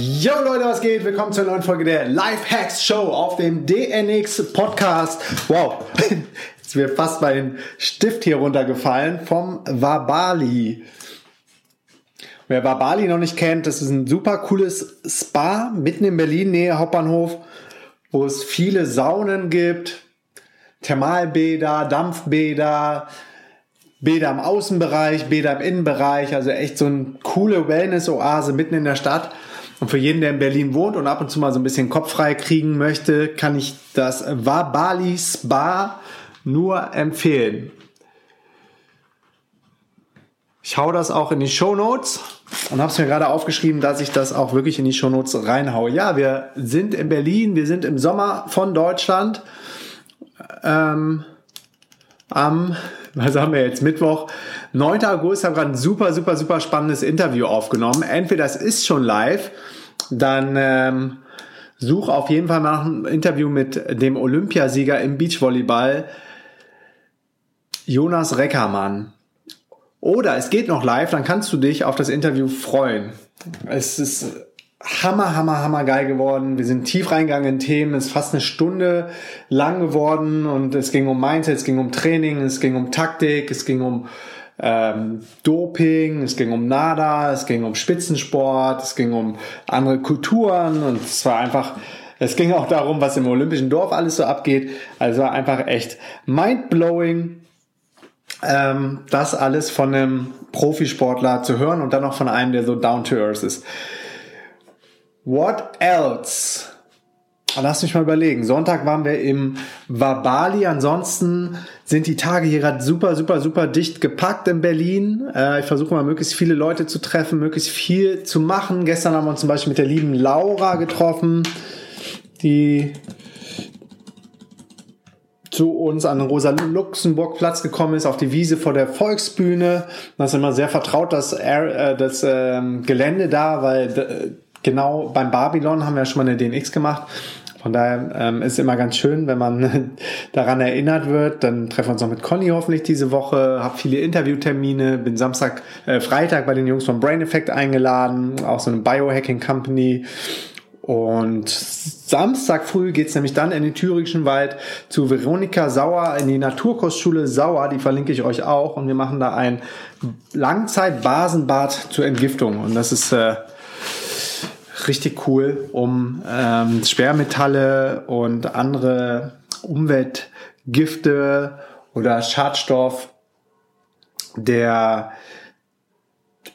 Yo Leute, was geht? Willkommen zur neuen Folge der Life Hacks Show auf dem DNX Podcast. Wow, jetzt wird fast mein Stift hier runtergefallen vom Wabali. Wer Wabali noch nicht kennt, das ist ein super cooles Spa mitten in Berlin, Nähe Hauptbahnhof, wo es viele Saunen gibt, Thermalbäder, Dampfbäder, Bäder im Außenbereich, Bäder im Innenbereich, also echt so eine coole Wellness-Oase mitten in der Stadt. Und für jeden, der in Berlin wohnt und ab und zu mal so ein bisschen Kopf frei kriegen möchte, kann ich das Wabali Spa nur empfehlen. Ich hau das auch in die Show Notes und habe es mir gerade aufgeschrieben, dass ich das auch wirklich in die Show Notes reinhaue. Ja, wir sind in Berlin, wir sind im Sommer von Deutschland. Ähm, am, was haben wir jetzt, Mittwoch, 9. August, haben gerade ein super, super, super spannendes Interview aufgenommen. Entweder es ist schon live, dann ähm, such auf jeden Fall nach einem Interview mit dem Olympiasieger im Beachvolleyball, Jonas Reckermann. Oder es geht noch live, dann kannst du dich auf das Interview freuen. Es ist hammer, hammer, hammer geil geworden. Wir sind tief reingegangen in Themen. Es ist fast eine Stunde lang geworden und es ging um Mindset, es ging um Training, es ging um Taktik, es ging um ähm, Doping, es ging um Nada, es ging um Spitzensport, es ging um andere Kulturen und es war einfach, es ging auch darum, was im olympischen Dorf alles so abgeht. Also einfach echt mindblowing, ähm, das alles von einem Profisportler zu hören und dann noch von einem, der so down to earth ist. What else? Lass mich mal überlegen. Sonntag waren wir im Wabali. Ansonsten sind die Tage hier gerade super, super, super dicht gepackt in Berlin. Äh, ich versuche mal möglichst viele Leute zu treffen, möglichst viel zu machen. Gestern haben wir uns zum Beispiel mit der lieben Laura getroffen, die zu uns an den Rosa-Luxemburg-Platz gekommen ist, auf die Wiese vor der Volksbühne. Das ist immer sehr vertraut, das, äh, das ähm, Gelände da, weil äh, genau beim Babylon haben wir ja schon mal eine DNX gemacht. Von daher ähm, ist immer ganz schön, wenn man daran erinnert wird. Dann treffen wir uns noch mit Conny hoffentlich diese Woche. Hab viele Interviewtermine. Bin Samstag, äh, Freitag bei den Jungs von Brain Effect eingeladen, auch so eine Biohacking Company. Und Samstag früh geht's nämlich dann in den Thüringischen Wald zu Veronika Sauer in die Naturkostschule Sauer. Die verlinke ich euch auch. Und wir machen da ein Langzeit-Basenbad zur Entgiftung. Und das ist äh, richtig cool, um ähm, Schwermetalle und andere Umweltgifte oder Schadstoff, der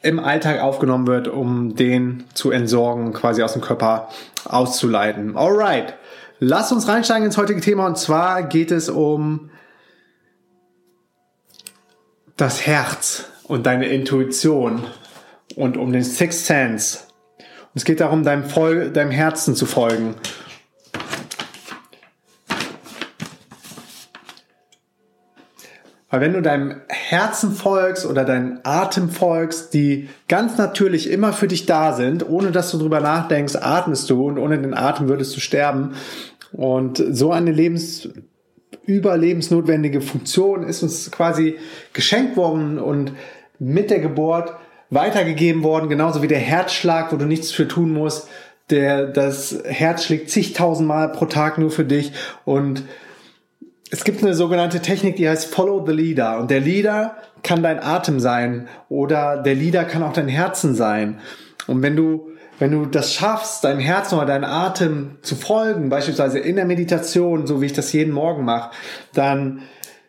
im Alltag aufgenommen wird, um den zu entsorgen, quasi aus dem Körper auszuleiten. Alright, lass uns reinsteigen ins heutige Thema und zwar geht es um das Herz und deine Intuition und um den Sixth Sense. Es geht darum, deinem, Vol deinem Herzen zu folgen. Weil wenn du deinem Herzen folgst oder deinem Atem folgst, die ganz natürlich immer für dich da sind, ohne dass du drüber nachdenkst, atmest du und ohne den Atem würdest du sterben. Und so eine Lebens überlebensnotwendige Funktion ist uns quasi geschenkt worden und mit der Geburt weitergegeben worden, genauso wie der Herzschlag, wo du nichts für tun musst. Der, das Herz schlägt zigtausendmal pro Tag nur für dich und es gibt eine sogenannte Technik, die heißt Follow the Leader. Und der Leader kann dein Atem sein oder der Leader kann auch dein Herzen sein. Und wenn du, wenn du das schaffst, deinem Herzen oder deinem Atem zu folgen, beispielsweise in der Meditation, so wie ich das jeden Morgen mache, dann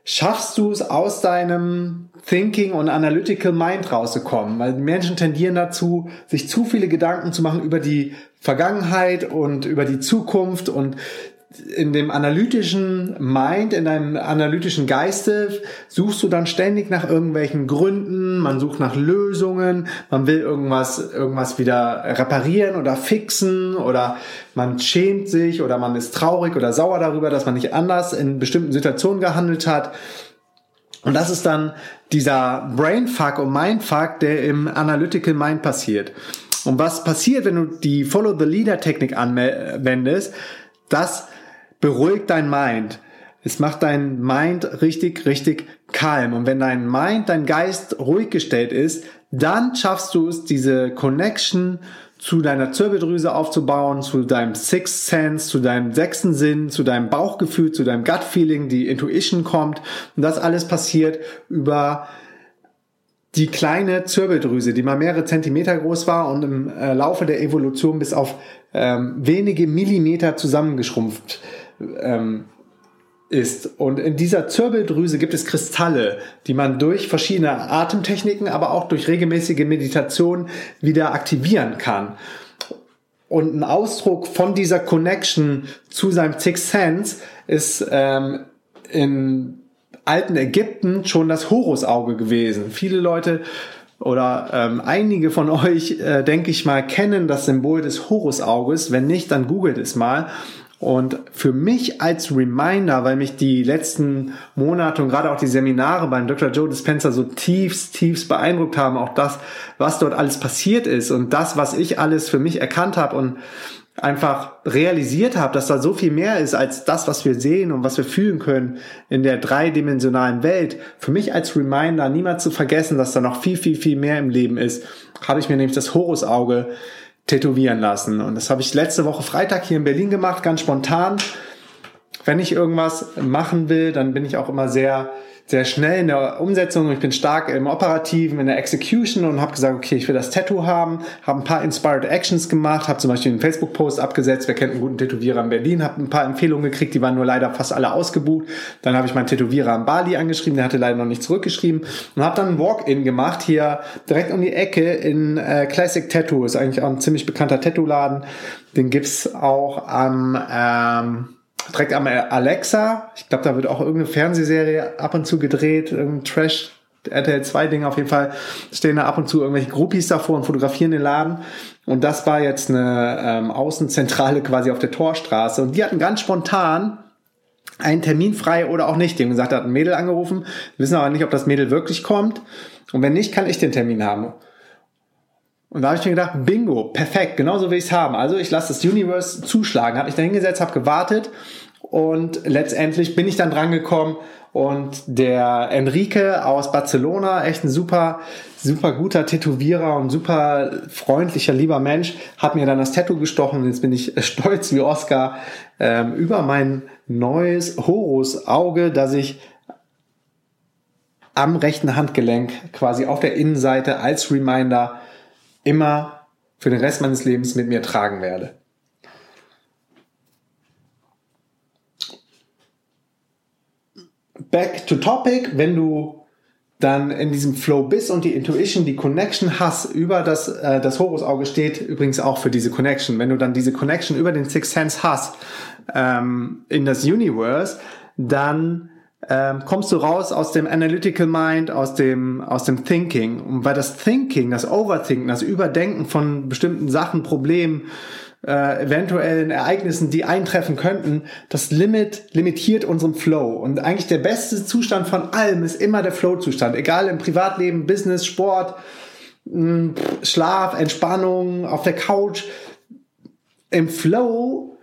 schaffst du es aus deinem Thinking und Analytical Mind rauszukommen, weil Menschen tendieren dazu, sich zu viele Gedanken zu machen über die Vergangenheit und über die Zukunft und in dem analytischen Mind, in deinem analytischen Geiste suchst du dann ständig nach irgendwelchen Gründen, man sucht nach Lösungen, man will irgendwas, irgendwas wieder reparieren oder fixen oder man schämt sich oder man ist traurig oder sauer darüber, dass man nicht anders in bestimmten Situationen gehandelt hat. Und das ist dann dieser Brainfuck und Mindfuck, der im Analytical Mind passiert. Und was passiert, wenn du die Follow the Leader Technik anwendest? Das beruhigt dein Mind. Es macht dein Mind richtig, richtig kalm. Und wenn dein Mind, dein Geist ruhig gestellt ist, dann schaffst du es, diese Connection zu deiner Zirbeldrüse aufzubauen, zu deinem Sixth Sense, zu deinem sechsten Sinn, zu deinem Bauchgefühl, zu deinem Gut Feeling, die Intuition kommt. Und das alles passiert über die kleine Zirbeldrüse, die mal mehrere Zentimeter groß war und im äh, Laufe der Evolution bis auf ähm, wenige Millimeter zusammengeschrumpft ähm, ist. Und in dieser Zirbeldrüse gibt es Kristalle, die man durch verschiedene Atemtechniken, aber auch durch regelmäßige Meditation wieder aktivieren kann. Und ein Ausdruck von dieser Connection zu seinem Sixth Sense ist ähm, in alten Ägypten schon das Horusauge gewesen. Viele Leute oder ähm, einige von euch, äh, denke ich mal, kennen das Symbol des Horusauges. Wenn nicht, dann googelt es mal. Und für mich als Reminder, weil mich die letzten Monate und gerade auch die Seminare beim Dr. Joe Dispenza so tiefst, tiefst beeindruckt haben, auch das, was dort alles passiert ist und das, was ich alles für mich erkannt habe und einfach realisiert habe, dass da so viel mehr ist als das, was wir sehen und was wir fühlen können in der dreidimensionalen Welt. Für mich als Reminder, niemals zu vergessen, dass da noch viel, viel, viel mehr im Leben ist, habe ich mir nämlich das Horusauge tätowieren lassen. Und das habe ich letzte Woche Freitag hier in Berlin gemacht, ganz spontan. Wenn ich irgendwas machen will, dann bin ich auch immer sehr sehr schnell in der Umsetzung. Ich bin stark im Operativen, in der Execution und habe gesagt, okay, ich will das Tattoo haben, habe ein paar Inspired Actions gemacht, habe zum Beispiel einen Facebook-Post abgesetzt, wer kennt einen guten Tätowierer in Berlin, habe ein paar Empfehlungen gekriegt, die waren nur leider fast alle ausgebucht. Dann habe ich meinen Tätowierer in Bali angeschrieben, der hatte leider noch nicht zurückgeschrieben und habe dann ein Walk-In gemacht, hier direkt um die Ecke in äh, Classic Tattoo, ist eigentlich auch ein ziemlich bekannter Tattoo-Laden. Den gibt's auch am... Ähm, direkt am Alexa. Ich glaube, da wird auch irgendeine Fernsehserie ab und zu gedreht, irgendein Trash. RTL 2 Ding auf jeden Fall stehen da ab und zu irgendwelche Groupies davor und fotografieren den Laden. Und das war jetzt eine ähm, Außenzentrale quasi auf der Torstraße. Und die hatten ganz spontan einen Termin frei oder auch nicht. Die haben gesagt, da hat ein Mädel angerufen, wissen aber nicht, ob das Mädel wirklich kommt. Und wenn nicht, kann ich den Termin haben. Und da habe ich mir gedacht, bingo, perfekt, genauso will ich es haben. Also ich lasse das Universe zuschlagen. Habe ich da hingesetzt, habe gewartet und letztendlich bin ich dann dran gekommen und der Enrique aus Barcelona, echt ein super, super guter Tätowierer und super freundlicher, lieber Mensch, hat mir dann das Tattoo gestochen und jetzt bin ich stolz wie Oscar ähm, über mein neues Horus-Auge, das ich am rechten Handgelenk quasi auf der Innenseite als Reminder immer für den Rest meines Lebens mit mir tragen werde. Back to topic, wenn du dann in diesem Flow bist und die Intuition, die Connection hast über das, äh, das Horusauge steht übrigens auch für diese Connection. Wenn du dann diese Connection über den Sixth Sense hast ähm, in das Universe, dann ähm, kommst du raus aus dem Analytical Mind, aus dem, aus dem Thinking. Und weil das Thinking, das Overthinken, das Überdenken von bestimmten Sachen, Problemen, äh, eventuellen Ereignissen, die eintreffen könnten, das Limit limitiert unseren Flow. Und eigentlich der beste Zustand von allem ist immer der Flow-Zustand. Egal im Privatleben, Business, Sport, mh, Schlaf, Entspannung, auf der Couch. Im Flow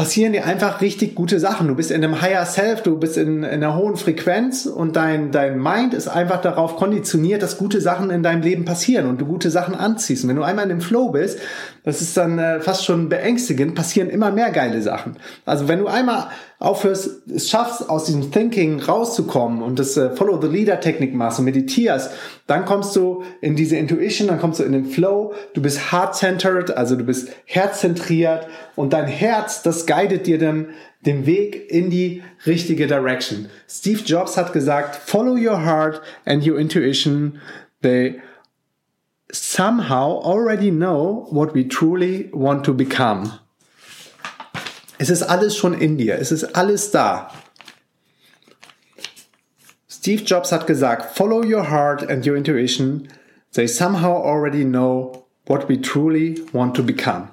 passieren dir einfach richtig gute Sachen. Du bist in einem Higher Self, du bist in, in einer hohen Frequenz und dein, dein Mind ist einfach darauf konditioniert, dass gute Sachen in deinem Leben passieren und du gute Sachen anziehst. Und wenn du einmal in dem Flow bist, das ist dann äh, fast schon beängstigend, passieren immer mehr geile Sachen. Also wenn du einmal aufhörst, es schaffst, aus diesem Thinking rauszukommen und das äh, Follow the Leader Technik machst und meditierst, dann kommst du in diese Intuition, dann kommst du in den Flow, du bist heart-centered, also du bist herzzentriert und dein Herz, das guidet dir dann den Weg in die richtige Direction. Steve Jobs hat gesagt, follow your heart and your intuition. They somehow already know what we truly want to become. Es ist alles schon in dir. Es ist alles da. Steve Jobs hat gesagt, follow your heart and your intuition. They somehow already know what we truly want to become.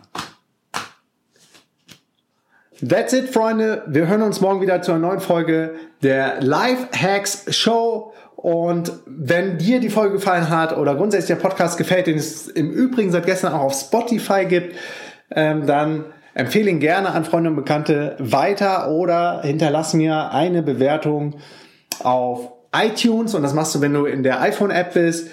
That's it, Freunde. Wir hören uns morgen wieder zu einer neuen Folge der Life Hacks Show. Und wenn dir die Folge gefallen hat oder grundsätzlich der Podcast gefällt, den es im Übrigen seit gestern auch auf Spotify gibt, ähm, dann Empfehle ihn gerne an Freunde und Bekannte weiter oder hinterlass mir eine Bewertung auf iTunes. Und das machst du, wenn du in der iPhone-App bist.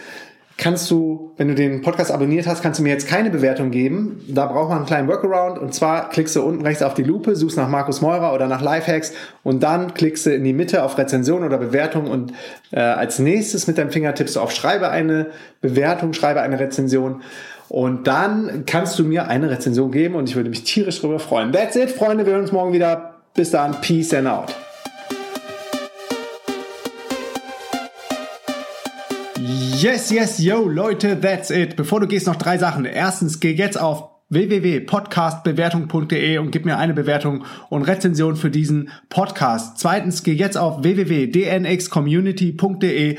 Kannst du, wenn du den Podcast abonniert hast, kannst du mir jetzt keine Bewertung geben. Da braucht man einen kleinen Workaround. Und zwar klickst du unten rechts auf die Lupe, suchst nach Markus Meurer oder nach Lifehacks. Und dann klickst du in die Mitte auf Rezension oder Bewertung. Und äh, als nächstes mit deinem Finger tippst du auf Schreibe eine Bewertung, schreibe eine Rezension und dann kannst du mir eine Rezension geben und ich würde mich tierisch darüber freuen. That's it, Freunde. Wir hören uns morgen wieder. Bis dann. Peace and out. Yes, yes, yo, Leute, that's it. Bevor du gehst, noch drei Sachen. Erstens, geh jetzt auf www.podcastbewertung.de und gib mir eine Bewertung und Rezension für diesen Podcast. Zweitens, geh jetzt auf www.dnxcommunity.de